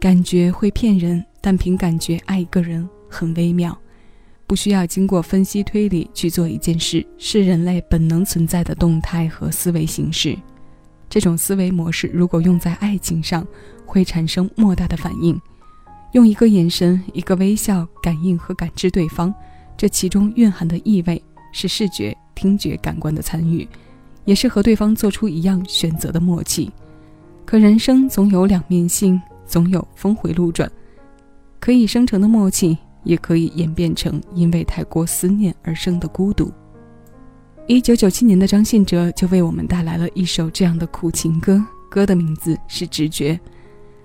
感觉会骗人，但凭感觉爱一个人很微妙，不需要经过分析推理去做一件事，是人类本能存在的动态和思维形式。这种思维模式如果用在爱情上，会产生莫大的反应。用一个眼神、一个微笑感应和感知对方，这其中蕴含的意味是视觉、听觉感官的参与，也是和对方做出一样选择的默契。可人生总有两面性。总有峰回路转，可以生成的默契，也可以演变成因为太过思念而生的孤独。一九九七年的张信哲就为我们带来了一首这样的苦情歌，歌的名字是《直觉》，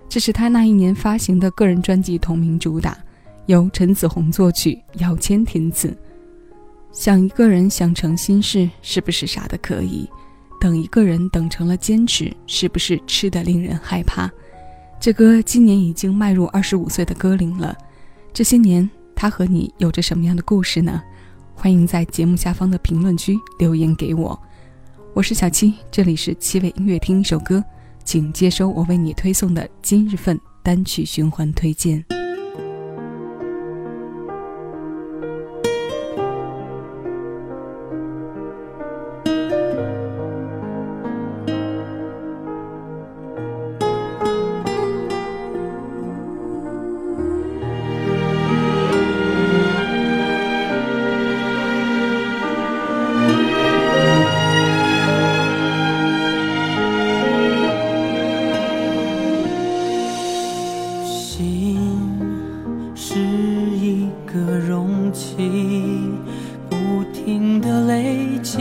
这是他那一年发行的个人专辑同名主打，由陈子红作曲，姚谦填词。想一个人想成心事，是不是傻的可以？等一个人等成了坚持，是不是痴的令人害怕？这歌今年已经迈入二十五岁的歌龄了，这些年他和你有着什么样的故事呢？欢迎在节目下方的评论区留言给我。我是小七，这里是七味音乐听一首歌，请接收我为你推送的今日份单曲循环推荐。飞机，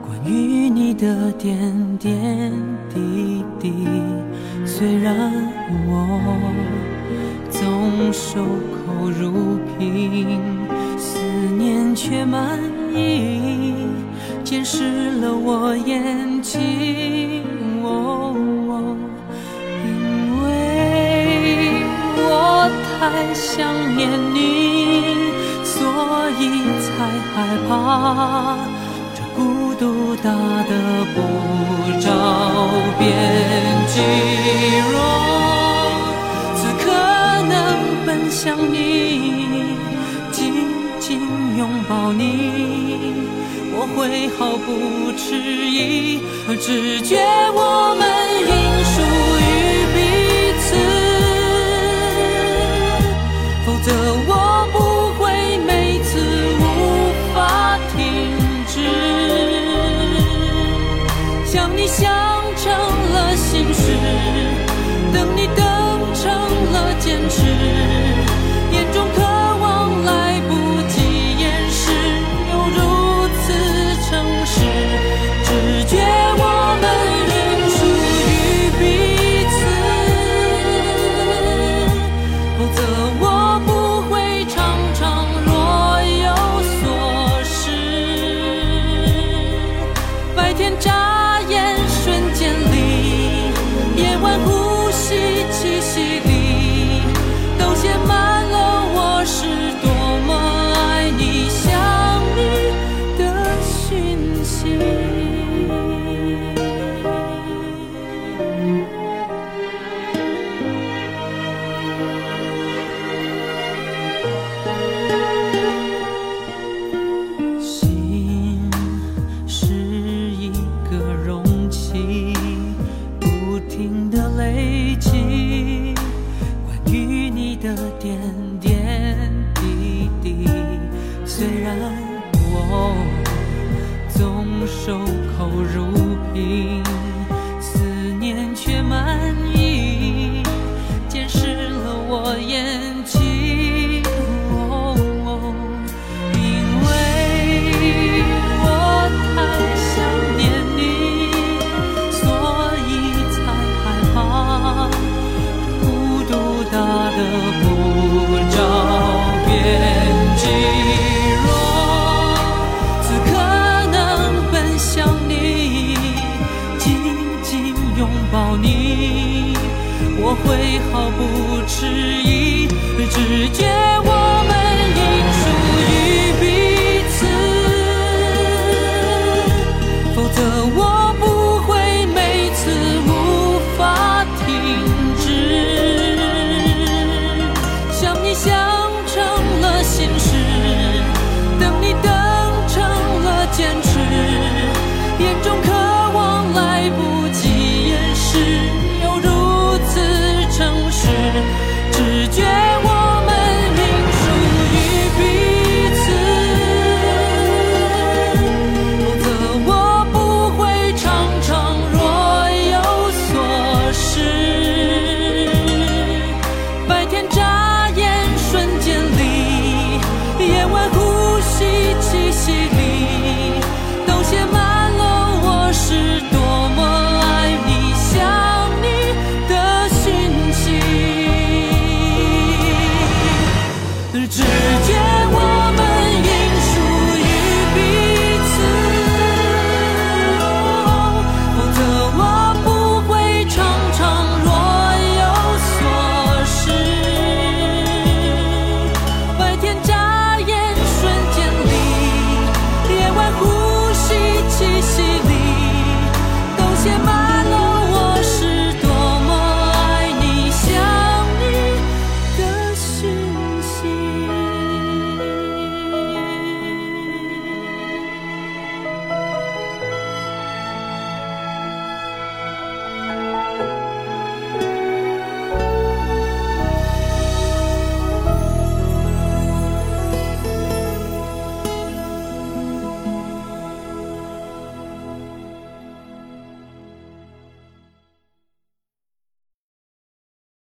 关于你的点点滴滴，虽然我总守口如瓶，思念却满溢，溅湿了我眼睛。因为我太想念你，所以才害怕这。孤独大的不着边际，若此刻能奔向你，紧紧拥抱你，我会毫不迟疑，只觉我们应想你想成了心事，等你等。你我会毫不迟疑直觉我们应属于彼此否则我不会每次无法停止想你想成了心事等你等成了坚持。